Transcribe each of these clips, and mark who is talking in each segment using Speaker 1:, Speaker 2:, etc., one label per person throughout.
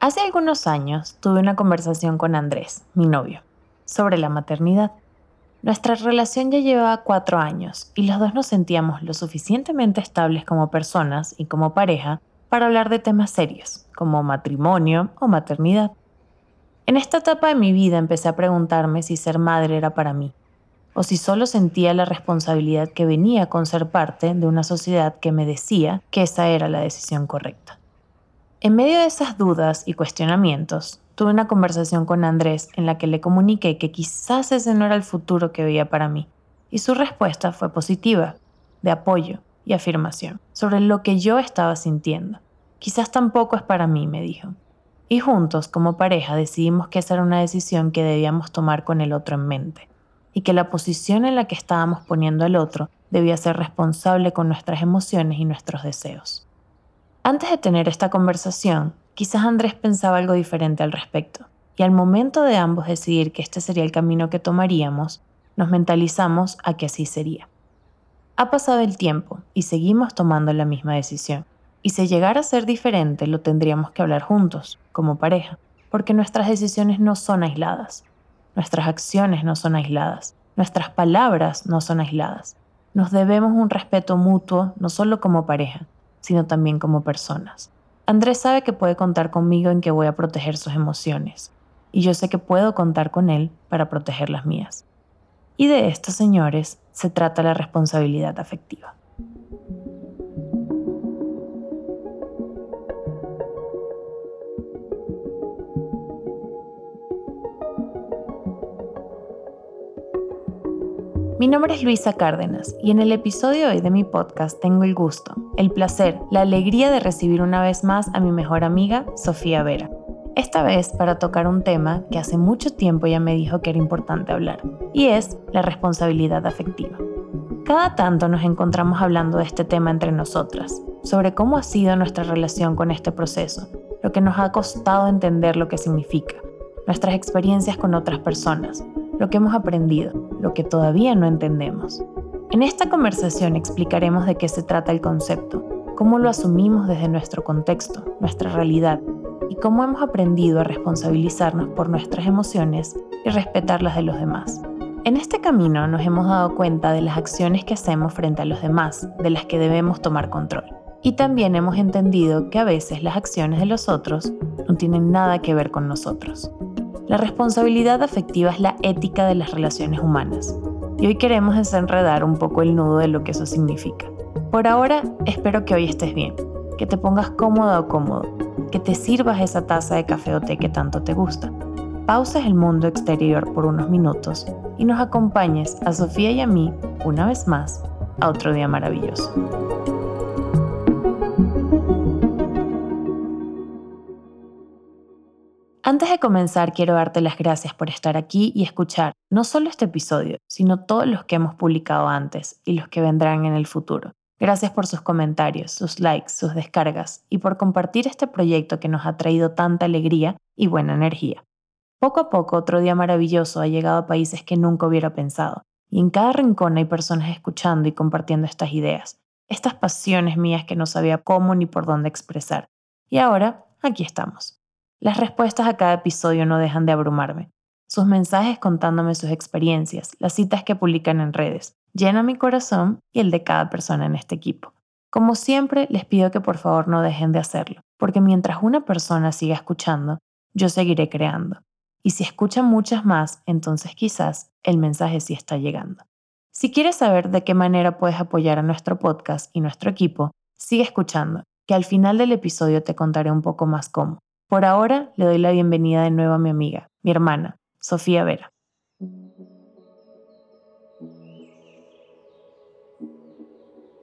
Speaker 1: Hace algunos años tuve una conversación con Andrés, mi novio, sobre la maternidad. Nuestra relación ya llevaba cuatro años y los dos nos sentíamos lo suficientemente estables como personas y como pareja para hablar de temas serios, como matrimonio o maternidad. En esta etapa de mi vida empecé a preguntarme si ser madre era para mí, o si solo sentía la responsabilidad que venía con ser parte de una sociedad que me decía que esa era la decisión correcta. En medio de esas dudas y cuestionamientos, tuve una conversación con Andrés en la que le comuniqué que quizás ese no era el futuro que veía para mí, y su respuesta fue positiva, de apoyo y afirmación sobre lo que yo estaba sintiendo. Quizás tampoco es para mí, me dijo. Y juntos, como pareja, decidimos que esa era una decisión que debíamos tomar con el otro en mente, y que la posición en la que estábamos poniendo al otro debía ser responsable con nuestras emociones y nuestros deseos. Antes de tener esta conversación, Quizás Andrés pensaba algo diferente al respecto, y al momento de ambos decidir que este sería el camino que tomaríamos, nos mentalizamos a que así sería. Ha pasado el tiempo y seguimos tomando la misma decisión, y si llegara a ser diferente lo tendríamos que hablar juntos, como pareja, porque nuestras decisiones no son aisladas, nuestras acciones no son aisladas, nuestras palabras no son aisladas. Nos debemos un respeto mutuo no solo como pareja, sino también como personas. Andrés sabe que puede contar conmigo en que voy a proteger sus emociones, y yo sé que puedo contar con él para proteger las mías. Y de esto, señores, se trata la responsabilidad afectiva. Mi nombre es Luisa Cárdenas y en el episodio de hoy de mi podcast tengo el gusto, el placer, la alegría de recibir una vez más a mi mejor amiga, Sofía Vera. Esta vez para tocar un tema que hace mucho tiempo ya me dijo que era importante hablar, y es la responsabilidad afectiva. Cada tanto nos encontramos hablando de este tema entre nosotras, sobre cómo ha sido nuestra relación con este proceso, lo que nos ha costado entender lo que significa, nuestras experiencias con otras personas, lo que hemos aprendido, lo que todavía no entendemos. En esta conversación explicaremos de qué se trata el concepto, cómo lo asumimos desde nuestro contexto, nuestra realidad, y cómo hemos aprendido a responsabilizarnos por nuestras emociones y respetar las de los demás. En este camino nos hemos dado cuenta de las acciones que hacemos frente a los demás, de las que debemos tomar control. Y también hemos entendido que a veces las acciones de los otros no tienen nada que ver con nosotros. La responsabilidad afectiva es la ética de las relaciones humanas. Y hoy queremos desenredar un poco el nudo de lo que eso significa. Por ahora, espero que hoy estés bien, que te pongas cómoda o cómodo, que te sirvas esa taza de café o té que tanto te gusta. Pauses el mundo exterior por unos minutos y nos acompañes a Sofía y a mí, una vez más, a otro día maravilloso. Antes de comenzar, quiero darte las gracias por estar aquí y escuchar no solo este episodio, sino todos los que hemos publicado antes y los que vendrán en el futuro. Gracias por sus comentarios, sus likes, sus descargas y por compartir este proyecto que nos ha traído tanta alegría y buena energía. Poco a poco otro día maravilloso ha llegado a países que nunca hubiera pensado, y en cada rincón hay personas escuchando y compartiendo estas ideas, estas pasiones mías que no sabía cómo ni por dónde expresar. Y ahora, aquí estamos. Las respuestas a cada episodio no dejan de abrumarme. Sus mensajes contándome sus experiencias, las citas que publican en redes, llenan mi corazón y el de cada persona en este equipo. Como siempre, les pido que por favor no dejen de hacerlo, porque mientras una persona siga escuchando, yo seguiré creando. Y si escuchan muchas más, entonces quizás el mensaje sí está llegando. Si quieres saber de qué manera puedes apoyar a nuestro podcast y nuestro equipo, sigue escuchando, que al final del episodio te contaré un poco más cómo. Por ahora le doy la bienvenida de nuevo a mi amiga, mi hermana, Sofía Vera.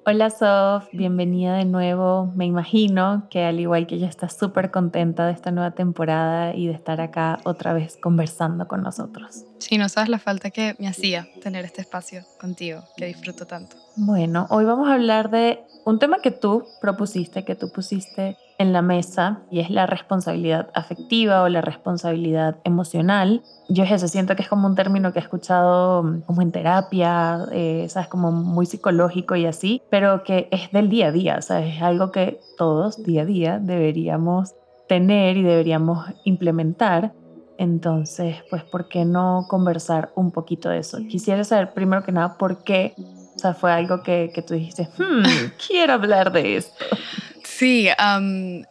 Speaker 1: Hola Sof, bienvenida de nuevo. Me imagino que al igual que ella está súper contenta de esta nueva temporada y de estar acá otra vez conversando con nosotros.
Speaker 2: Sí, no sabes la falta que me hacía tener este espacio contigo, que disfruto tanto.
Speaker 1: Bueno, hoy vamos a hablar de un tema que tú propusiste, que tú pusiste en la mesa y es la responsabilidad afectiva o la responsabilidad emocional. Yo es eso, siento que es como un término que he escuchado mm, como en terapia, eh, ¿sabes? Como muy psicológico y así, pero que es del día a día, ¿sabes? Es algo que todos día a día deberíamos tener y deberíamos implementar. Entonces, pues, ¿por qué no conversar un poquito de eso? Quisiera saber primero que nada por qué, o sea, fue algo que, que tú dijiste, hmm, quiero hablar de esto.
Speaker 2: Sí,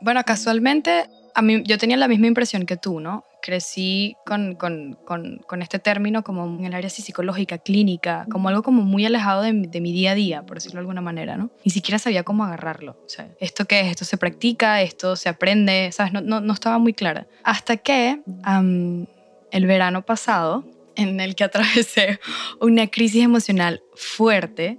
Speaker 2: bueno, casualmente yo tenía la misma impresión que tú, ¿no? Crecí con, este término como en el área psicológica, clínica, como algo como muy alejado de, mi día a día, por decirlo de alguna manera, ¿no? Ni siquiera sabía cómo agarrarlo. O sea, ¿esto qué es? ¿Esto se practica? ¿Esto se aprende? ¿Sabes? No estaba muy clara. Hasta que el verano pasado, en el que atravesé una crisis emocional fuerte,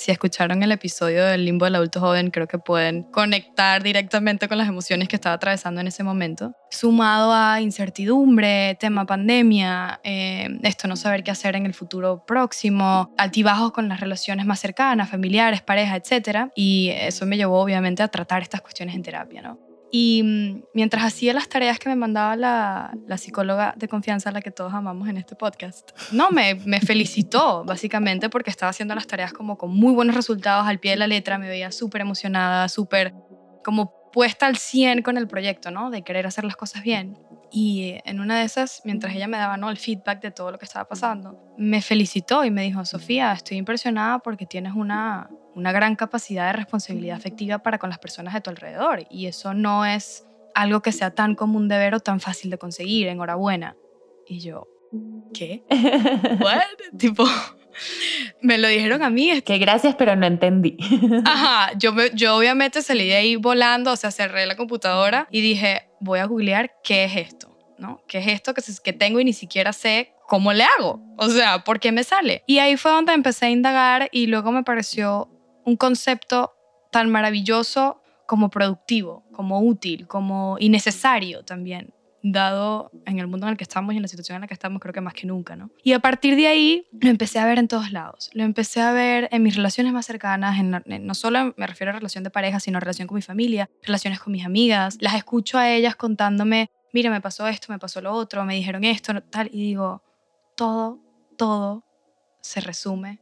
Speaker 2: si escucharon el episodio del limbo del adulto joven, creo que pueden conectar directamente con las emociones que estaba atravesando en ese momento. Sumado a incertidumbre, tema pandemia, eh, esto no saber qué hacer en el futuro próximo, altibajos con las relaciones más cercanas, familiares, pareja, etc. Y eso me llevó obviamente a tratar estas cuestiones en terapia, ¿no? Y mm, mientras hacía las tareas que me mandaba la, la, psicóloga de confianza, la que todos amamos en este podcast, no, me, me felicitó básicamente porque estaba haciendo las tareas como con muy buenos resultados al pie de la letra, me veía súper emocionada, súper como puesta al 100 con el proyecto, ¿no? De querer hacer las cosas bien. Y en una de esas, mientras ella me daba ¿no? el feedback de todo lo que estaba pasando, me felicitó y me dijo, Sofía, estoy impresionada porque tienes una, una gran capacidad de responsabilidad afectiva para con las personas de tu alrededor. Y eso no es algo que sea tan común de ver o tan fácil de conseguir. Enhorabuena. Y yo, ¿qué? ¿What? tipo, me lo dijeron a mí.
Speaker 1: Que gracias, pero no entendí.
Speaker 2: Ajá, yo, yo obviamente salí de ahí volando, o sea, cerré la computadora y dije, voy a googlear qué es esto, ¿no? ¿Qué es esto que, que tengo y ni siquiera sé cómo le hago? O sea, ¿por qué me sale? Y ahí fue donde empecé a indagar y luego me pareció un concepto tan maravilloso como productivo, como útil, como innecesario también dado en el mundo en el que estamos y en la situación en la que estamos, creo que más que nunca, ¿no? Y a partir de ahí lo empecé a ver en todos lados. Lo empecé a ver en mis relaciones más cercanas, no solo me refiero a relación de pareja, sino a relación con mi familia, relaciones con mis amigas. Las escucho a ellas contándome, mira, me pasó esto, me pasó lo otro, me dijeron esto, tal, y digo, todo, todo se resume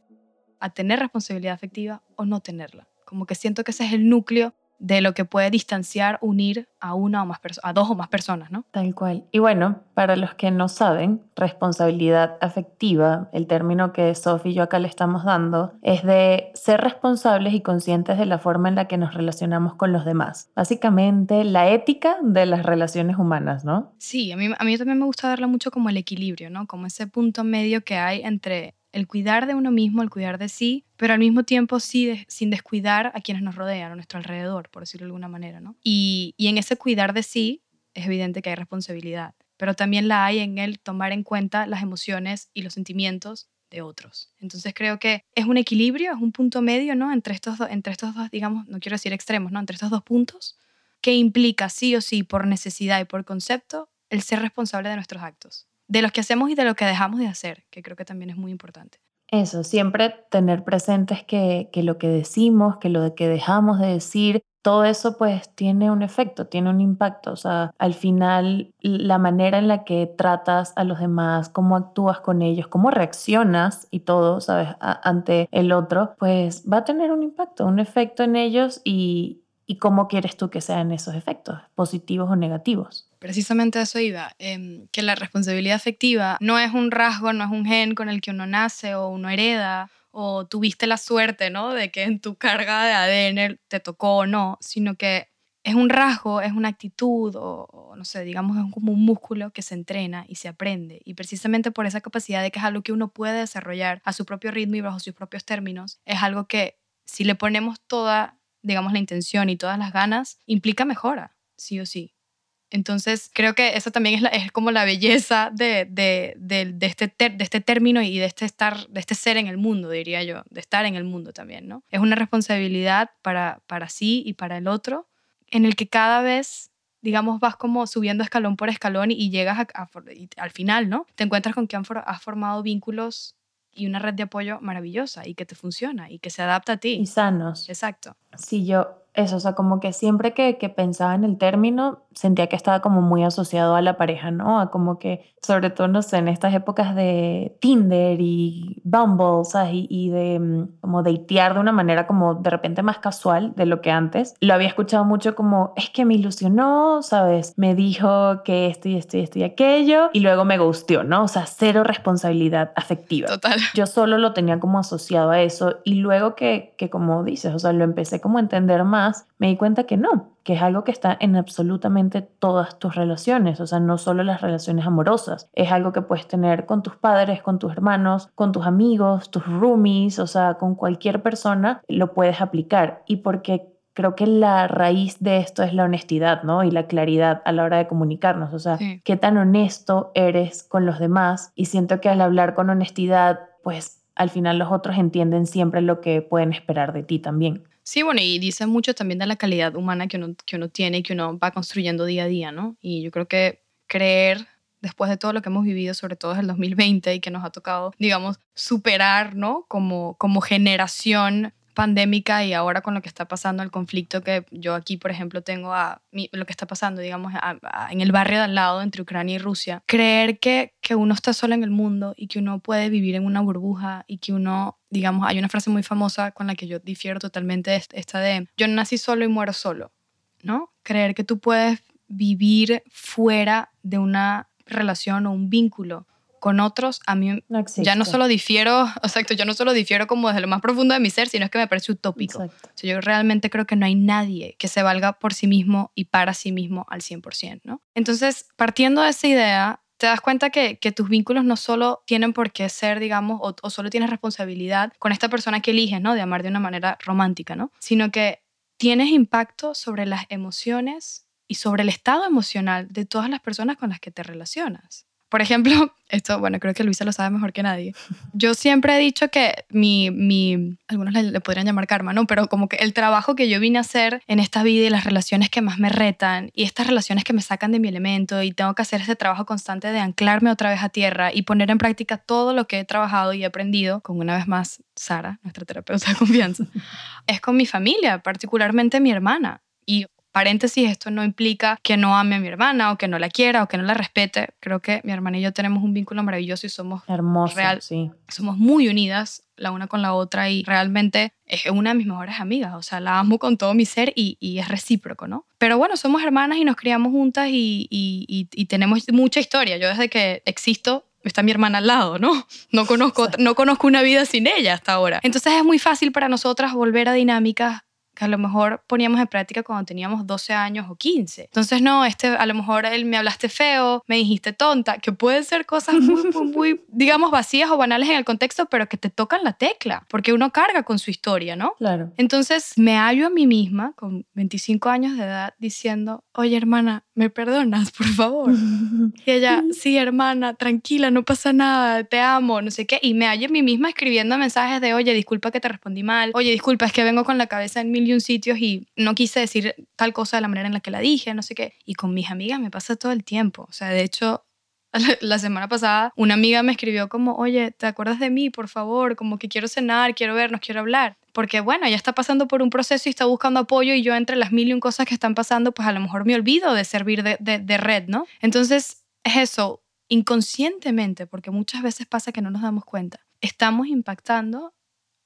Speaker 2: a tener responsabilidad afectiva o no tenerla. Como que siento que ese es el núcleo de lo que puede distanciar, unir a una o más a dos o más personas, ¿no?
Speaker 1: Tal cual. Y bueno, para los que no saben, responsabilidad afectiva, el término que Sophie y yo acá le estamos dando, es de ser responsables y conscientes de la forma en la que nos relacionamos con los demás. Básicamente, la ética de las relaciones humanas, ¿no?
Speaker 2: Sí, a mí, a mí también me gusta verla mucho como el equilibrio, ¿no? Como ese punto medio que hay entre el cuidar de uno mismo, el cuidar de sí, pero al mismo tiempo sí sin descuidar a quienes nos rodean, a nuestro alrededor, por decirlo de alguna manera, ¿no? Y, y en ese cuidar de sí es evidente que hay responsabilidad, pero también la hay en el tomar en cuenta las emociones y los sentimientos de otros. Entonces creo que es un equilibrio, es un punto medio, ¿no? Entre estos, entre estos dos, digamos, no quiero decir extremos, ¿no? Entre estos dos puntos, que implica sí o sí, por necesidad y por concepto, el ser responsable de nuestros actos de lo que hacemos y de lo que dejamos de hacer, que creo que también es muy importante.
Speaker 1: Eso, siempre tener presentes que, que lo que decimos, que lo que dejamos de decir, todo eso pues tiene un efecto, tiene un impacto. O sea, al final la manera en la que tratas a los demás, cómo actúas con ellos, cómo reaccionas y todo, ¿sabes? ante el otro, pues va a tener un impacto, un efecto en ellos y, y cómo quieres tú que sean esos efectos, positivos o negativos
Speaker 2: precisamente eso iba, em, que la responsabilidad afectiva no es un rasgo, no es un gen con el que uno nace o uno hereda o tuviste la suerte, ¿no? De que en tu carga de ADN te tocó o no, sino que es un rasgo, es una actitud o, no sé, digamos, es como un músculo que se entrena y se aprende. Y precisamente por esa capacidad de que es algo que uno puede desarrollar a su propio ritmo y bajo sus propios términos, es algo que si le ponemos toda, digamos, la intención y todas las ganas, implica mejora, sí o sí. Entonces, creo que eso también es, es como la belleza de, de, de, este de este término y de este, estar, de este ser en el mundo, diría yo, de estar en el mundo también, ¿no? Es una responsabilidad para, para sí y para el otro, en el que cada vez, digamos, vas como subiendo escalón por escalón y, llegas al final, ¿no? Te encuentras con que han has formado vínculos y una red de apoyo maravillosa y que te funciona y que se adapta a ti.
Speaker 1: Y sanos.
Speaker 2: Exacto.
Speaker 1: Sí, yo eso, o sea, como que siempre que, que, pensaba en el término, sentía que estaba como muy asociado a la pareja, ¿no? A como que, sobre todo, no sé, en estas épocas de Tinder y Bumble, ¿sabes? Y, y de mm, como datear de una manera como de repente más casual de lo que antes. Lo había escuchado mucho como, es que me ilusionó, ¿sabes? Me dijo que esto y esto y esto y aquello, y luego me gusteó, ¿no? O sea, cero responsabilidad afectiva.
Speaker 2: Total.
Speaker 1: Yo solo lo tenía como asociado a eso, y luego que, que como dices, o sea, lo empecé como a entender más me di cuenta que no, que es algo que está en absolutamente todas tus relaciones, o sea, no solo las relaciones amorosas, es algo que puedes tener con tus padres, con tus hermanos, con tus amigos, tus roomies, o sea, con cualquier persona lo puedes aplicar y porque creo que la raíz de esto es la honestidad, ¿no? Y la claridad a la hora de comunicarnos, o sea, qué tan honesto eres con los demás y siento que al hablar con honestidad, pues al final los otros entienden siempre lo que pueden esperar de ti también.
Speaker 2: Sí, bueno, y dice mucho también de la calidad humana que uno, que uno tiene y que uno va construyendo día a día, ¿no? Y yo creo que creer, después de todo lo que hemos vivido, sobre todo desde el 2020 y que nos ha tocado, digamos, superar, ¿no? Como, como generación pandémica y ahora con lo que está pasando, el conflicto que yo aquí, por ejemplo, tengo a lo que está pasando, digamos, en el barrio de al lado entre Ucrania y Rusia, creer que, que uno está solo en el mundo y que uno puede vivir en una burbuja y que uno, digamos, hay una frase muy famosa con la que yo difiero totalmente, esta de, yo nací solo y muero solo, ¿no? Creer que tú puedes vivir fuera de una relación o un vínculo con otros, a mí ya no solo difiero, exacto, yo no solo difiero como desde lo más profundo de mi ser, sino es que me parece utópico. yo realmente creo que no hay nadie que se valga por sí mismo y para sí mismo al 100%, ¿no? Entonces, partiendo de esa idea, te das cuenta que, que, tus vínculos no solo tienen por qué ser, digamos, o, o, solo tienes responsabilidad con esta persona que eliges, ¿no? De amar de una manera romántica, ¿no? Sino que tienes impacto sobre las emociones y sobre el estado emocional de todas las personas con las que te relacionas. Por ejemplo, esto, bueno, creo que Luisa lo sabe mejor que nadie. Yo siempre he dicho que mi, mi algunos le, podrían llamar karma, ¿no? Pero como que el trabajo que yo vine a hacer en esta vida y las relaciones que más me retan y estas relaciones que me sacan de mi elemento y tengo que hacer ese trabajo constante de anclarme otra vez a tierra y poner en práctica todo lo que he trabajado y aprendido, con una vez más Sara, nuestra terapeuta de confianza, es con mi familia, particularmente mi hermana. Y paréntesis, esto no implica que no ame a mi hermana o que no la quiera o que no la respete. Creo que mi hermana y yo tenemos un vínculo maravilloso y somos
Speaker 1: hermosos, real, sí.
Speaker 2: somos muy unidas la una con la otra y realmente es una de mis mejores amigas, o sea, la amo con todo mi ser y, y es recíproco, ¿no? Pero bueno, somos hermanas y nos criamos juntas y, y, y, tenemos mucha historia. Yo desde que existo está mi hermana al lado, ¿no? No conozco, no conozco una vida sin ella hasta ahora. Entonces es muy fácil para nosotras volver a dinámicas que a lo mejor poníamos en práctica cuando teníamos 12 años o 15. Entonces, no, este, a lo mejor él me hablaste feo, me dijiste tonta, que pueden ser cosas muy, muy, digamos, vacías o banales en el contexto, pero que te tocan la tecla, porque uno carga con su historia, ¿no?
Speaker 1: Claro.
Speaker 2: Entonces, me hallo a mí misma, con 25 años de edad, diciendo, oye, hermana, ¿me perdonas, por favor? y ella, sí, hermana, tranquila, no pasa nada, te amo, no sé qué. Y me hallo a mí misma escribiendo mensajes de, oye, disculpa que te respondí mal, oye, disculpa, es que vengo con la cabeza en mil un sitios y no quise decir tal cosa de la manera en la que la dije, no sé qué. Y con mis amigas me pasa todo el tiempo. O sea, de hecho, la semana pasada una amiga me escribió como, oye, ¿te acuerdas de mí, por favor? Como que quiero cenar, quiero vernos, quiero hablar. Porque bueno, ella está pasando por un proceso y está buscando apoyo y yo entre las mil y un cosas que están pasando, pues a lo mejor me olvido de servir de, de, de red, ¿no? Entonces, es eso, inconscientemente, porque muchas veces pasa que no nos damos cuenta, estamos impactando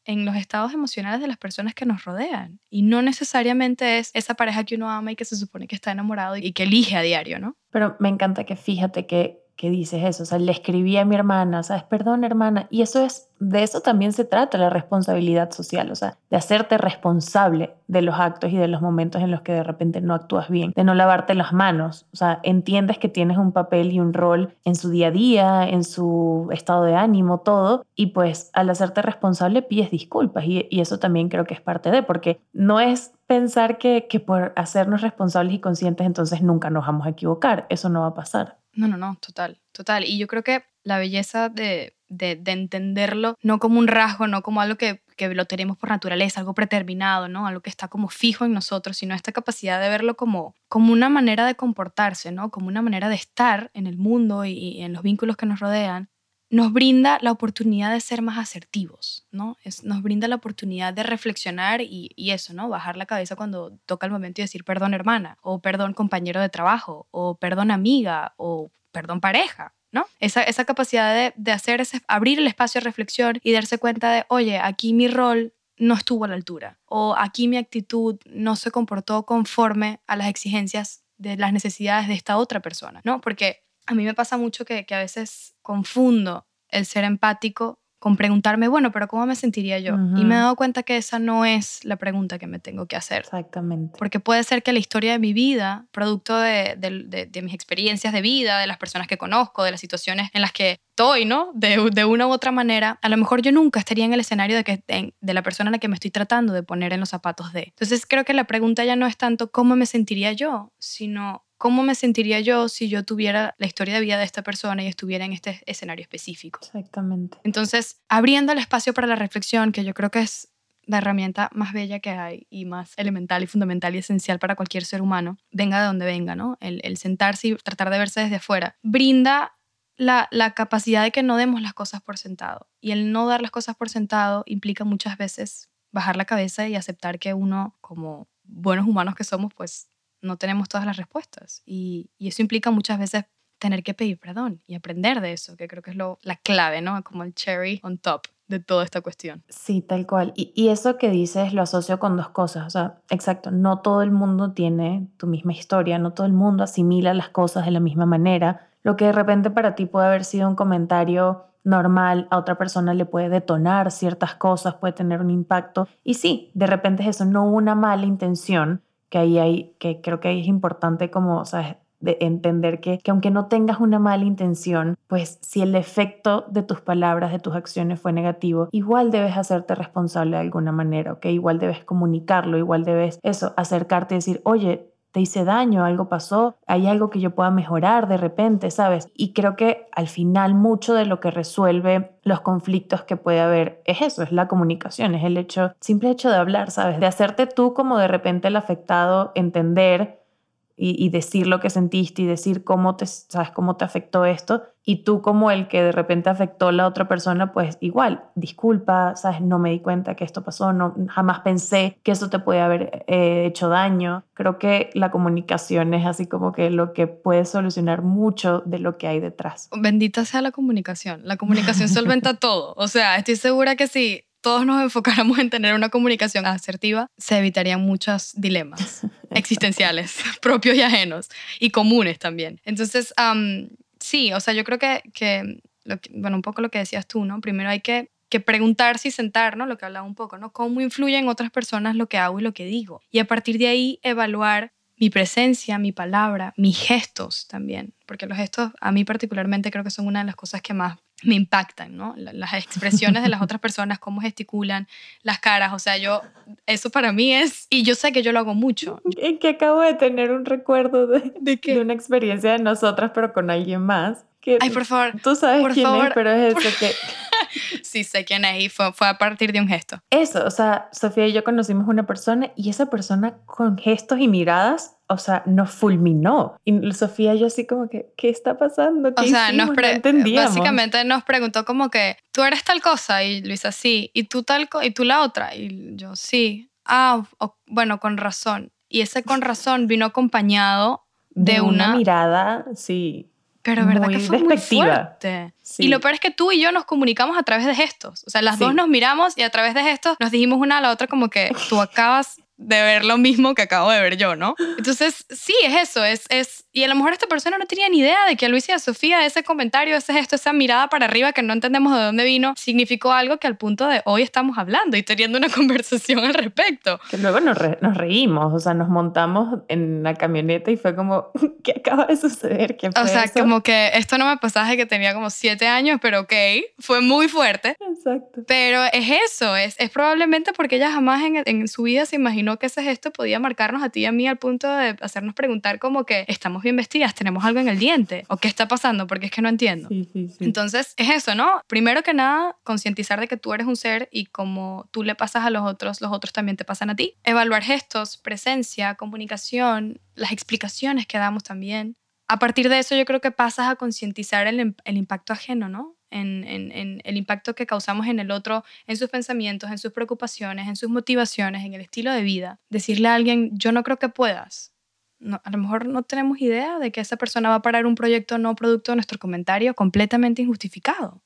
Speaker 2: en los estados emocionales de las personas que nos rodean. Y no necesariamente es esa pareja que uno ama y que se supone que está enamorado y que elige a diario, ¿no?
Speaker 1: Pero me encanta que fíjate que que dices eso, o sea, le escribí a mi hermana, sabes, perdón hermana, y eso es, de eso también se trata la responsabilidad social, o sea, de hacerte responsable de los actos y de los momentos en los que de repente no actúas bien, de no lavarte las manos, o sea, entiendes que tienes un papel y un rol en su día a día, en su estado de ánimo, todo, y pues al hacerte responsable pides disculpas, y, y eso también creo que es parte de, porque no es pensar que, que por hacernos responsables y conscientes entonces nunca nos vamos a equivocar, eso no va a pasar.
Speaker 2: No, no, no, total, total. Y yo creo que la belleza de, de, entenderlo no como un rasgo, no como algo que, que, lo tenemos por naturaleza, algo preterminado, ¿no? Algo que está como fijo en nosotros, sino esta capacidad de verlo como, como una manera de comportarse, ¿no? Como una manera de estar en el mundo y, y en los vínculos que nos rodean, nos brinda la oportunidad de ser más asertivos, ¿no? Es, nos brinda la oportunidad de reflexionar y, eso, ¿no? Bajar la cabeza cuando toca el momento y decir perdón hermana, o perdón compañero de trabajo, o perdón amiga, o perdón pareja, ¿no? Esa, esa capacidad de, de hacer ese, abrir el espacio de reflexión y darse cuenta de, oye, aquí mi rol no estuvo a la altura, o aquí mi actitud no se comportó conforme a las exigencias de las necesidades de esta otra persona, ¿no? Porque a mí me pasa mucho que, que a veces confundo el ser empático con preguntarme, bueno, pero ¿cómo me sentiría yo? Y me he dado cuenta que esa no es la pregunta que me tengo que hacer.
Speaker 1: Exactamente.
Speaker 2: Porque puede ser que la historia de mi vida, producto de, de, de, mis experiencias de vida, de las personas que conozco, de las situaciones en las que estoy, ¿no? De, una u otra manera, a lo mejor yo nunca estaría en el escenario de, que, de la persona a la que me estoy tratando de poner en los zapatos de. Entonces creo que la pregunta ya no es tanto cómo me sentiría yo, sino ¿cómo me sentiría yo si yo tuviera la historia de vida de esta persona y estuviera en este escenario específico?
Speaker 1: Exactamente.
Speaker 2: Entonces, abriendo el espacio para la reflexión, que yo creo que es la herramienta más bella que hay y más elemental y fundamental y esencial para cualquier ser humano, venga de donde venga, ¿no? El, el sentarse y tratar de verse desde afuera, brinda la, la, capacidad de que no demos las cosas por sentado. Y el no dar las cosas por sentado implica muchas veces bajar la cabeza y aceptar que uno, como buenos humanos que somos, pues no tenemos todas las respuestas. Y, eso implica muchas veces tener que pedir perdón y aprender de eso, que creo que es lo, la clave, ¿no? Como el cherry on top de toda esta cuestión.
Speaker 1: Sí, tal cual. Y, y, eso que dices lo asocio con dos cosas. O sea, exacto, no todo el mundo tiene tu misma historia, no todo el mundo asimila las cosas de la misma manera. Lo que de repente para ti puede haber sido un comentario normal, a otra persona le puede detonar ciertas cosas, puede tener un impacto. Y sí, de repente es eso, no una mala intención, que ahí hay, que creo que ahí es importante como, ¿sabes? de entender que, que, aunque no tengas una mala intención, pues si el efecto de tus palabras, de tus acciones fue negativo, igual debes hacerte responsable de alguna manera, ¿ok? Igual debes comunicarlo, igual debes eso, acercarte y decir, oye, te hice daño, algo pasó, hay algo que yo pueda mejorar de repente, ¿sabes? Y creo que al final mucho de lo que resuelve los conflictos que puede haber es eso, es la comunicación, es el hecho, simple hecho de hablar, ¿sabes? De hacerte tú como de repente el afectado entender y, decir lo que sentiste y decir cómo te, sabes, cómo te afectó esto. Y tú como el que de repente afectó a la otra persona, pues igual, disculpa, sabes, no me di cuenta que esto pasó, no, jamás pensé que eso te puede haber eh, hecho daño. Creo que la comunicación es así como que lo que puede solucionar mucho de lo que hay detrás.
Speaker 2: Bendita sea la comunicación. La comunicación solventa todo. O sea, estoy segura que sí todos nos enfocáramos en tener una comunicación asertiva, se evitarían muchos dilemas existenciales, propios y ajenos, y comunes también. Entonces, sí, o sea, yo creo que, que, bueno, un poco lo que decías tú, ¿no? Primero hay que, que preguntarse y sentar, ¿no? Lo que hablaba un poco, ¿no? ¿Cómo influye en otras personas lo que hago y lo que digo? Y a partir de ahí evaluar mi presencia, mi palabra, mis gestos también, porque los gestos a mí particularmente creo que son una de las cosas que más me impactan, ¿no? Las expresiones de las otras personas, cómo gesticulan, las caras, o sea, yo, eso para mí es, y yo sé que yo lo hago mucho.
Speaker 1: En que acabo de tener un recuerdo de, ¿De, de una experiencia de nosotras, pero con alguien más. Que
Speaker 2: Ay, por favor.
Speaker 1: Tú sabes quién es, pero es eso que...
Speaker 2: sí, sé quién es y fue, fue a partir de un gesto.
Speaker 1: Eso, o sea, Sofía y yo conocimos una persona y esa persona con gestos y miradas o sea, nos fulminó. Y Sofía y yo así como que, ¿qué está pasando? ¿Qué o sea, nos
Speaker 2: básicamente nos preguntó como que, tú eres tal cosa, y Luisa, sí, y tú tal y tú la otra, y yo, sí. Ah, bueno, con razón. Y ese con razón vino acompañado de, una,
Speaker 1: mirada, sí.
Speaker 2: Pero verdad que fue muy fuerte. Y lo peor es que tú y yo nos comunicamos a través de gestos. O sea, las dos nos miramos y a través de gestos nos dijimos una a la otra como que tú acabas de ver lo mismo que acabo de ver yo, ¿no? Entonces, sí, es eso, es, es, y a lo mejor esta persona no tenía ni idea de que a Luis y a Sofía ese comentario, ese gesto, esa mirada para arriba que no entendemos de dónde vino, significó algo que al punto de hoy estamos hablando y teniendo una conversación al respecto.
Speaker 1: Que luego nos, nos reímos, o sea, nos montamos en la camioneta y fue como, ¿qué acaba de suceder? ¿Qué
Speaker 2: o sea, como que esto no me pasaba de que tenía como siete años, pero ok, fue muy fuerte.
Speaker 1: Exacto.
Speaker 2: Pero es eso, es, es probablemente porque ella jamás en, en su vida se imaginó que ese gesto podía marcarnos a ti y a mí al punto de hacernos preguntar como que estamos bien vestidas, tenemos algo en el diente o qué está pasando porque es que no entiendo. Entonces es eso, ¿no? Primero que nada, concientizar de que tú eres un ser y como tú le pasas a los otros, los otros también te pasan a ti. Evaluar gestos, presencia, comunicación, las explicaciones que damos también. A partir de eso yo creo que pasas a concientizar el, el impacto ajeno, ¿no? en, en, el impacto que causamos en el otro, en sus pensamientos, en sus preocupaciones, en sus motivaciones, en el estilo de vida. Decirle a alguien, yo no creo que puedas. No, a lo mejor no tenemos idea de que esa persona va a parar un proyecto no producto de nuestro comentario completamente injustificado.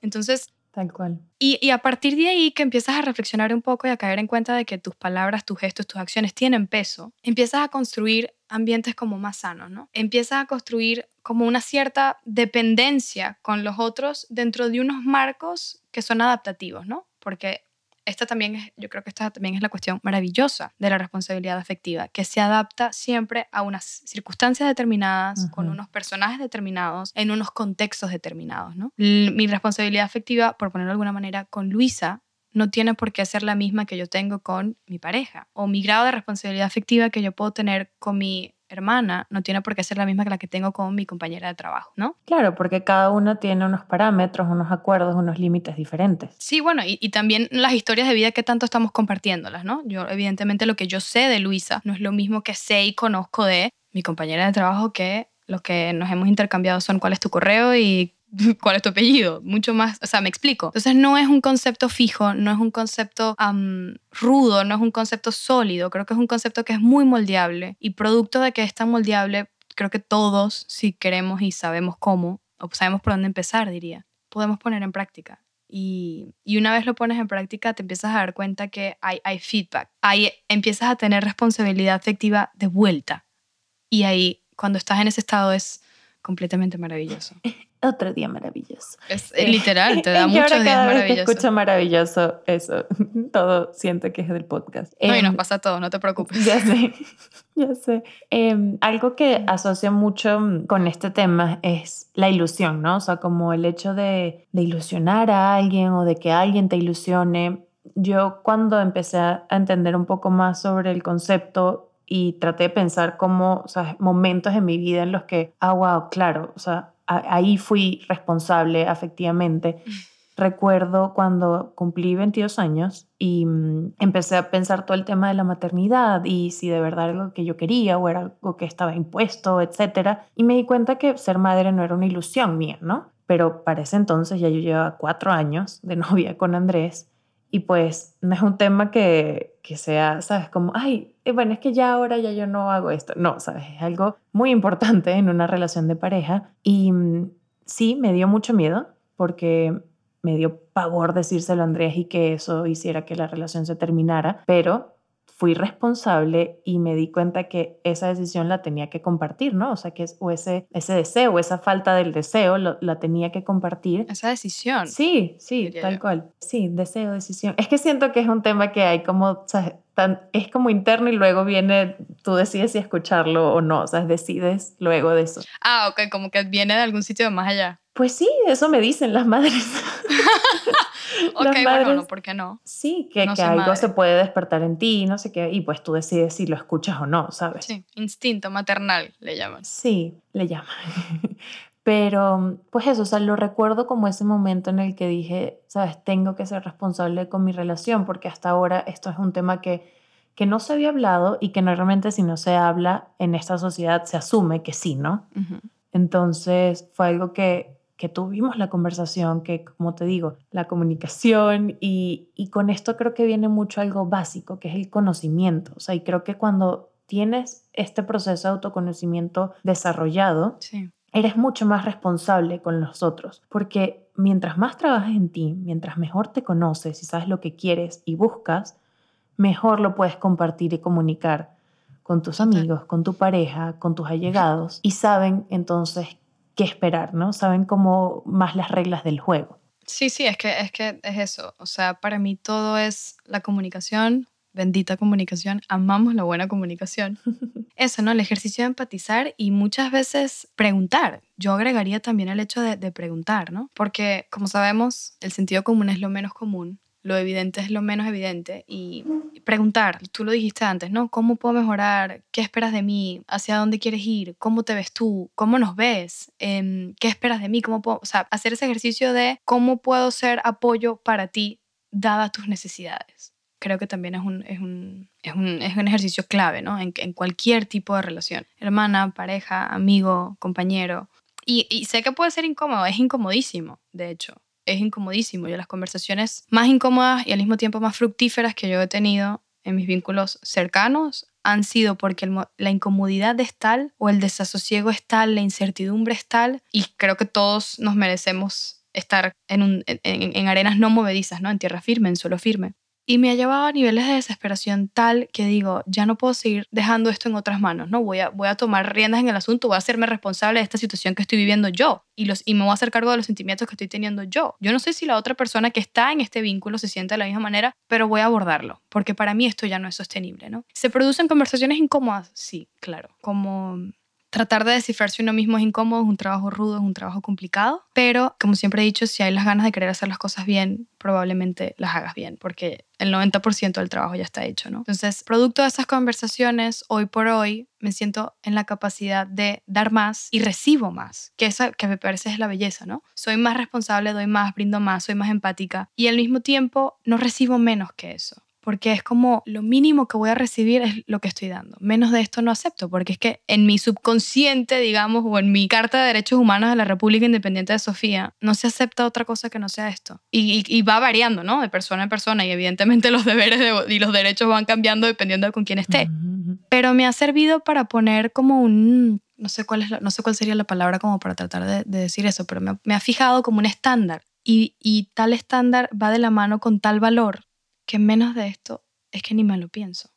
Speaker 2: Entonces,
Speaker 1: Tal cual.
Speaker 2: Y, y, a partir de ahí que empiezas a reflexionar un poco y a caer en cuenta de que tus palabras, tus gestos, tus acciones tienen peso, empiezas a construir ambientes como más sanos, ¿no? Empiezas a construir como una cierta dependencia con los otros dentro de unos marcos que son adaptativos, ¿no? Porque esta también es, yo creo que esta también es la cuestión maravillosa de la responsabilidad afectiva, que se adapta siempre a unas circunstancias determinadas, con unos personajes determinados, en unos contextos determinados, ¿no? Mi responsabilidad afectiva, por ponerlo de alguna manera, con Luisa no tiene por qué ser la misma que yo tengo con mi pareja o mi grado de responsabilidad afectiva que yo puedo tener con mi hermana no tiene por qué ser la misma que la que tengo con mi compañera de trabajo, ¿no?
Speaker 1: Claro, porque cada uno tiene unos parámetros, unos acuerdos, unos límites diferentes.
Speaker 2: Sí, bueno, y, y, también las historias de vida que tanto estamos compartiéndolas, ¿no? Yo, evidentemente, lo que yo sé de Luisa no es lo mismo que sé y conozco de mi compañera de trabajo que lo que nos hemos intercambiado son cuál es tu correo y cuál es tu apellido, mucho más, o sea, me explico. Entonces no es un concepto fijo, no es un concepto rudo, no es un concepto sólido, creo que es un concepto que es muy moldeable y producto de que es tan moldeable, creo que todos, si queremos y sabemos cómo, o sabemos por dónde empezar, diría, podemos poner en práctica. Y, y, una vez lo pones en práctica, te empiezas a dar cuenta que hay, hay feedback, ahí empiezas a tener responsabilidad afectiva de vuelta. Y ahí, cuando estás en ese estado, es completamente maravilloso.
Speaker 1: otro día maravilloso.
Speaker 2: Es eh, literal, te da muchos días cada
Speaker 1: vez que escucho maravilloso, eso, todo siento que es del podcast.
Speaker 2: No, y nos em, pasa todo, no te preocupes.
Speaker 1: Ya sé, ya sé. Em, algo que asocio mucho con este tema es la ilusión, ¿no? O sea, como el hecho de, de ilusionar a alguien o de que alguien te ilusione. Yo cuando empecé a entender un poco más sobre el concepto y traté de pensar como, o sea, momentos en mi vida en los que, ah, wow, claro, o sea, ahí fui responsable afectivamente. Recuerdo cuando cumplí 22 años y mm, empecé a pensar todo el tema de la maternidad y si de verdad era algo que yo quería o era algo que estaba impuesto, etc. Y me di cuenta que ser madre no era una ilusión mía, ¿no? Pero para ese entonces ya yo llevaba cuatro años de novia con Andrés y pues no es un tema que, que sea, ¿sabes? Como, ay, eh, bueno, es que ya ahora ya yo no hago esto. No, ¿sabes? Es algo muy importante en una relación de pareja. Y mm, sí, me dio mucho miedo porque me dio pavor decírselo a Andrés y que eso hiciera que la relación se terminara, pero fui responsable y me di cuenta que esa decisión la tenía que compartir, ¿no? O sea, que o ese, ese deseo, esa falta del deseo, la tenía que compartir.
Speaker 2: Esa decisión.
Speaker 1: Sí, sí, tal cual. Sí, deseo, decisión. Es que siento que es un tema que hay como, Tan, es como interno y luego viene, tú decides si escucharlo o no, o sea, decides luego de eso.
Speaker 2: Ah, ok, como que viene de algún sitio más allá.
Speaker 1: Pues sí, eso me dicen las madres.
Speaker 2: ok, bueno, no, ¿por qué no?
Speaker 1: Sí, que, que algo se puede despertar en ti, no sé qué, y pues tú decides si lo escuchas o no, ¿sabes?
Speaker 2: Sí, instinto maternal le llaman.
Speaker 1: Sí, le llaman. Pero, pues eso, o sea, lo recuerdo como ese momento en el que dije, sabes, tengo que ser responsable con mi relación, porque hasta ahora esto es un tema que, que no se había hablado y que normalmente si no se habla en esta sociedad se asume que sí, ¿no? Entonces fue algo que, que tuvimos la conversación, que como te digo, la comunicación y, y, con esto creo que viene mucho algo básico, que es el conocimiento. O sea, y creo que cuando tienes este proceso de autoconocimiento desarrollado, eres mucho más responsable con los otros, porque mientras más trabajas en ti, mientras mejor te conoces y sabes lo que quieres y buscas, mejor lo puedes compartir y comunicar con tus amigos, con tu pareja, con tus allegados y saben entonces qué esperar, ¿no? Saben como más las reglas del juego.
Speaker 2: Sí, sí, es que, es que es eso. O sea, para mí todo es la comunicación, bendita comunicación, amamos la buena comunicación. Eso, ¿no? El ejercicio de empatizar y muchas veces preguntar. Yo agregaría también el hecho de, de preguntar, ¿no? Porque, como sabemos, el sentido común es lo menos común lo evidente es lo menos evidente y preguntar, tú lo dijiste antes, ¿no? ¿Cómo puedo mejorar? ¿Qué esperas de mí? ¿Hacia dónde quieres ir? ¿Cómo te ves tú? ¿Cómo nos ves? Em, ¿Qué esperas de mí? ¿Cómo puedo, o sea, hacer ese ejercicio de cómo puedo ser apoyo para ti dadas tus necesidades. Creo que también es un, es un, es un, es un ejercicio clave, ¿no? En, cualquier tipo de relación. Hermana, pareja, amigo, compañero. Y sé que puede ser incómodo, es incomodísimo, de hecho es incomodísimo. Yo las conversaciones más incómodas y al mismo tiempo más fructíferas que yo he tenido en mis vínculos cercanos han sido porque la incomodidad es tal o el desasosiego es tal, la incertidumbre es tal y creo que todos nos merecemos estar en, en arenas no movedizas, ¿no? en tierra firme, en suelo firme. Y me ha llevado a niveles de desesperación tal que digo, ya no puedo seguir dejando esto en otras manos, ¿no? Voy a, voy a tomar riendas en el asunto, voy a hacerme responsable de esta situación que estoy viviendo yo y, los, y me voy a hacer cargo de los sentimientos que estoy teniendo yo. Yo no sé si la otra persona que está en este vínculo se siente de la misma manera, pero voy a abordarlo, porque para mí esto ya no es sostenible, ¿no? ¿Se producen conversaciones incómodas? Sí, claro. Como tratar de descifrarse uno mismo es incómodo, es un trabajo rudo, es un trabajo complicado, pero como siempre he dicho, si hay las ganas de querer hacer las cosas bien, probablemente las hagas bien, porque el 90% del trabajo ya está hecho, ¿no? Entonces, producto de esas conversaciones, hoy por hoy me siento en la capacidad de dar más y recibo más, que esa que me parece es la belleza, ¿no? Soy más responsable, doy más, brindo más, soy más empática y al mismo tiempo no recibo menos que eso porque es como lo mínimo que voy a recibir es lo que estoy dando. Menos de esto no acepto, porque es que en mi subconsciente, digamos, o en mi Carta de Derechos Humanos de la República Independiente de Sofía, no se acepta otra cosa que no sea esto. Y, va variando, ¿no? De persona en persona, y evidentemente los deberes y los derechos van cambiando dependiendo de con quién esté. Pero me ha servido para poner como un, no sé cuál, es no sé cuál sería la palabra como para tratar de, decir eso, pero me, me, ha fijado como un estándar. Y, y tal estándar va de la mano con tal valor que menos de esto es que ni me lo pienso.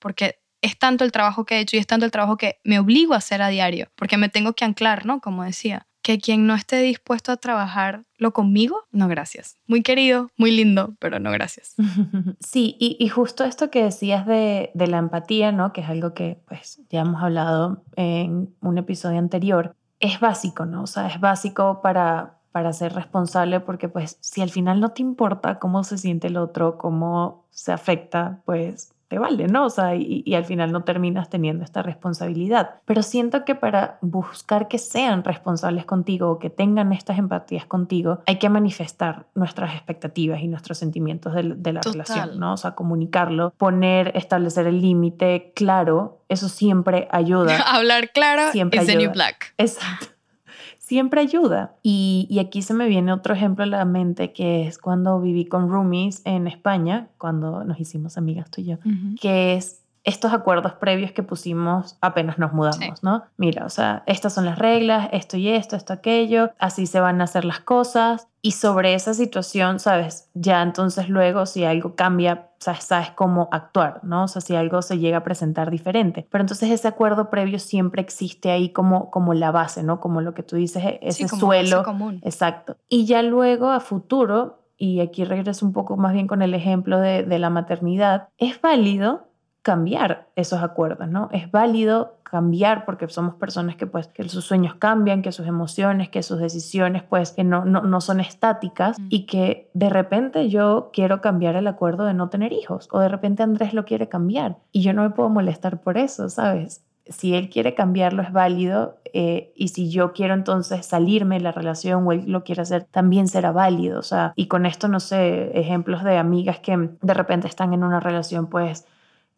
Speaker 2: Porque es tanto el trabajo que he hecho y es tanto el trabajo que me obligo a hacer a diario, porque me tengo que anclar, ¿no? Como decía, que quien no esté dispuesto a trabajarlo conmigo, no gracias. Muy querido, muy lindo, pero no gracias.
Speaker 1: Sí, y, justo esto que decías de, de, la empatía, ¿no? Que es algo que pues ya hemos hablado en un episodio anterior, es básico, ¿no? O sea, es básico para, para ser responsable, porque pues si al final no te importa cómo se siente el otro, cómo se afecta, pues te vale, ¿no? O sea, y, al final no terminas teniendo esta responsabilidad. Pero siento que para buscar que sean responsables contigo o que tengan estas empatías contigo, hay que manifestar nuestras expectativas y nuestros sentimientos de, la relación, ¿no? O sea, comunicarlo, poner, establecer el límite claro, eso siempre ayuda.
Speaker 2: Hablar claro siempre is the new black.
Speaker 1: Exacto siempre ayuda. Y, aquí se me viene otro ejemplo a la mente, que es cuando viví con roomies en España, cuando nos hicimos amigas tú y yo, que es estos acuerdos previos que pusimos apenas nos mudamos, ¿no? Mira, o sea, estas son las reglas, esto y esto, esto, aquello, así se van a hacer las cosas. Y sobre esa situación, ¿sabes? Ya entonces luego si algo cambia, sabes cómo actuar, ¿no? O sea, si algo se llega a presentar diferente. Pero entonces ese acuerdo previo siempre existe ahí como, como la base, ¿no? Como lo que tú dices, e-, ese suelo.
Speaker 2: común.
Speaker 1: Exacto. Y ya luego a futuro, y aquí regreso un poco más bien con el ejemplo de, de la maternidad, es válido cambiar esos acuerdos, ¿no? Es válido cambiar porque somos personas que pues que sus sueños cambian, que sus emociones, que sus decisiones pues que no, no, son estáticas mm. y que de repente yo quiero cambiar el acuerdo de no tener hijos o de repente Andrés lo quiere cambiar y yo no me puedo molestar por eso, ¿sabes? Si él quiere cambiarlo es válido eh, y si yo quiero entonces salirme de la relación o él lo quiere hacer, también será válido. O sea, y con esto, no sé, ejemplos de amigas que de repente están en una relación pues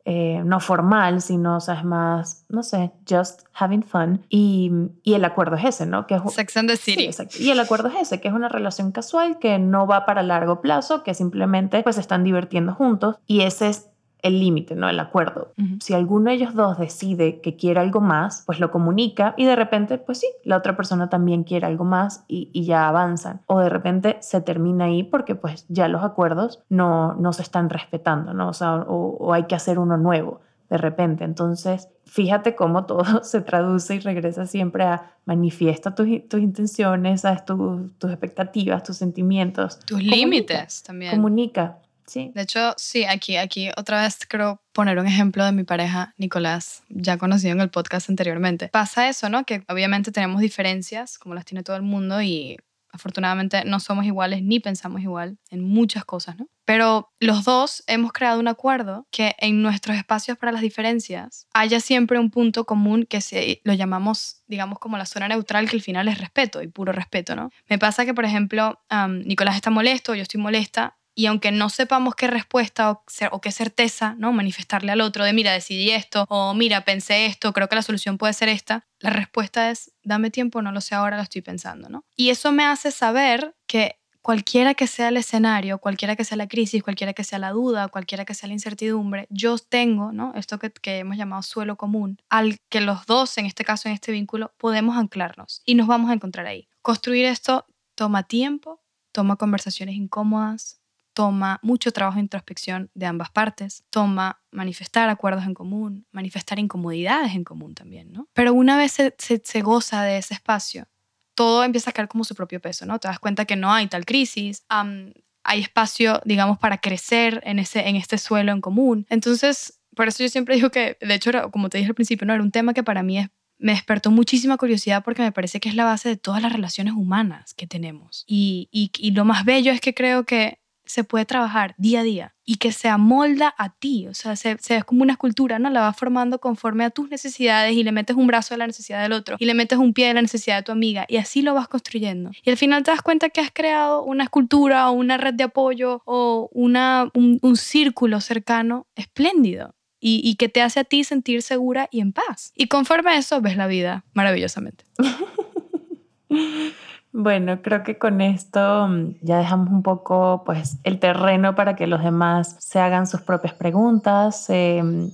Speaker 1: eh, no formal, sino, o sea, es más, no sé, just having fun. Y, y el acuerdo es ese, ¿no? Que es,
Speaker 2: Sex and the City.
Speaker 1: y el acuerdo es ese, que es una relación casual que no va para largo plazo, que simplemente pues están divirtiendo juntos y ese es el límite, ¿no? El acuerdo. Si alguno de ellos dos decide que quiere algo más, pues lo comunica y de repente, pues sí, la otra persona también quiere algo más y, ya avanzan. O de repente se termina ahí porque pues ya los acuerdos no, no se están respetando, ¿no? O sea, o, hay que hacer uno nuevo de repente. Entonces, fíjate cómo todo se traduce y regresa siempre a manifiesta tus, tus intenciones, ¿sabes? tus expectativas, tus sentimientos.
Speaker 2: Tus límites también.
Speaker 1: Comunica.
Speaker 2: De hecho, sí, aquí, aquí otra vez creo poner un ejemplo de mi pareja, Nicolás, ya conocido en el podcast anteriormente. Pasa eso, ¿no? Que obviamente tenemos diferencias, como las tiene todo el mundo, y afortunadamente no somos iguales ni pensamos igual en muchas cosas, ¿no? Pero los dos hemos creado un acuerdo que en nuestros espacios para las diferencias haya siempre un punto común que se, lo llamamos, digamos, como la zona neutral, que al final es respeto y puro respeto, ¿no? Me pasa que, por ejemplo, Nicolás está molesto, yo estoy molesta, y aunque no sepamos qué respuesta o, qué certeza, ¿no? Manifestarle al otro de, mira, decidí esto, o mira, pensé esto, creo que la solución puede ser esta, la respuesta es, dame tiempo, no lo sé ahora, lo estoy pensando, ¿no? Y eso me hace saber que cualquiera que sea el escenario, cualquiera que sea la crisis, cualquiera que sea la duda, cualquiera que sea la incertidumbre, yo tengo, ¿no? Esto que, que, hemos llamado suelo común, al que los dos, en este caso, en este vínculo, podemos anclarnos y nos vamos a encontrar ahí. Construir esto toma tiempo, toma conversaciones incómodas, toma mucho trabajo de introspección de ambas partes, toma manifestar acuerdos en común, manifestar incomodidades en común también, ¿no? Pero una vez se, se, goza de ese espacio, todo empieza a caer como su propio peso, ¿no? Te das cuenta que no hay tal crisis, hay espacio, digamos, para crecer en, ese, en este suelo en común. Entonces, por eso yo siempre digo que, de hecho, como te dije al principio, no era un tema que para mí me despertó muchísima curiosidad porque me parece que es la base de todas las relaciones humanas que tenemos. Y, y, y, lo más bello es que creo que se puede trabajar día a día y que se amolda a ti, o sea, se, se, es como una escultura, ¿no? La vas formando conforme a tus necesidades y le metes un brazo de la necesidad del otro y le metes un pie de la necesidad de tu amiga y así lo vas construyendo. Y al final te das cuenta que has creado una escultura o una red de apoyo o una, un, un círculo cercano espléndido. Y, y que te hace a ti sentir segura y en paz. Y conforme a eso ves la vida maravillosamente.
Speaker 1: Bueno, creo que con esto mm, ya dejamos un poco pues el terreno para que los demás se hagan sus propias preguntas, se, mm,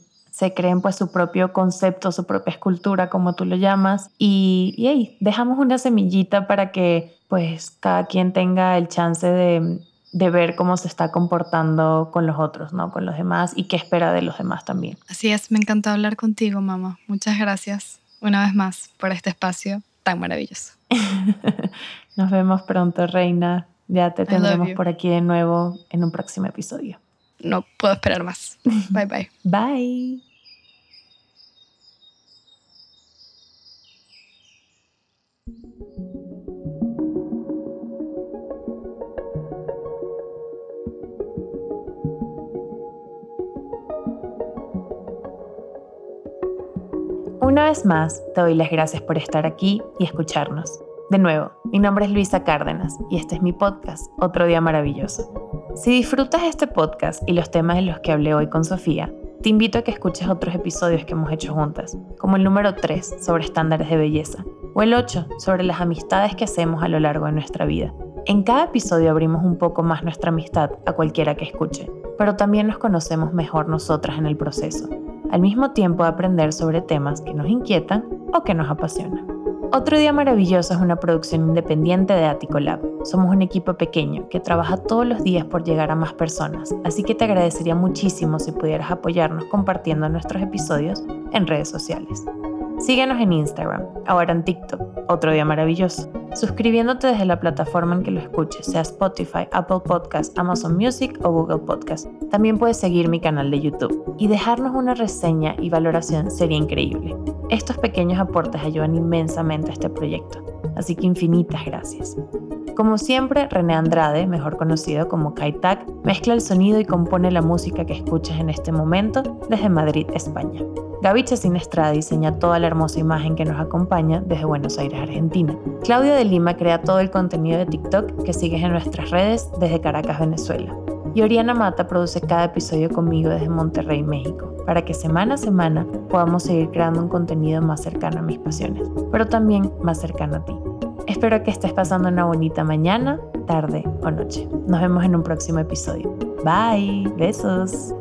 Speaker 1: creen pues su propio concepto, su propia escultura, como tú lo llamas, y, ahí dejamos una semillita para que pues cada quien tenga el chance de, de ver cómo se está comportando con los otros, ¿no? Con los demás y qué espera de los demás también.
Speaker 2: Así es, me encantó hablar contigo, mamá. Muchas gracias una vez más por este espacio tan maravilloso.
Speaker 1: Nos vemos pronto, Reina. Ya te tendremos por aquí de nuevo en un próximo episodio.
Speaker 2: No puedo esperar más. Bye bye.
Speaker 1: Bye. Una vez más, te doy las gracias por estar aquí y escucharnos. De nuevo, mi nombre es Luisa Cárdenas y este es mi podcast, Otro Día Maravilloso. Si disfrutas este podcast y los temas de los que hablé hoy con Sofía, te invito a que escuches otros episodios que hemos hecho juntas, como el número 3 sobre estándares de belleza o el 8 sobre las amistades que hacemos a lo largo de nuestra vida. En cada episodio abrimos un poco más nuestra amistad a cualquiera que escuche, pero también nos conocemos mejor nosotras en el proceso al mismo tiempo de aprender sobre temas que nos inquietan o que nos apasionan. Otro Día Maravilloso es una producción independiente de Attico Lab. Somos un equipo pequeño que trabaja todos los días por llegar a más personas, así que te agradecería muchísimo si pudieras apoyarnos compartiendo nuestros episodios en redes sociales. Síguenos en Instagram, ahora en TikTok, otro día maravilloso. Suscribiéndote desde la plataforma en que lo escuches, sea Spotify, Apple Podcast, Amazon Music o Google Podcast. También puedes seguir mi canal de YouTube y dejarnos una reseña y valoración sería increíble. Estos pequeños aportes ayudan inmensamente a este proyecto, así que infinitas gracias. Como siempre, René Andrade, mejor conocido como Kaitak, mezcla el sonido y compone la música que escuchas en este momento desde Madrid, España. Gaby Sinestrada diseña toda la hermosa imagen que nos acompaña desde Buenos Aires, Argentina. Claudia de Lima crea todo el contenido de TikTok que sigues en nuestras redes desde Caracas, Venezuela. Y Oriana Mata produce cada episodio conmigo desde Monterrey, México, para que semana a semana podamos seguir creando un contenido más cercano a mis pasiones, pero también más cercano a ti. Espero que estés pasando una bonita mañana, tarde o noche. Nos vemos en un próximo episodio. Bye, besos.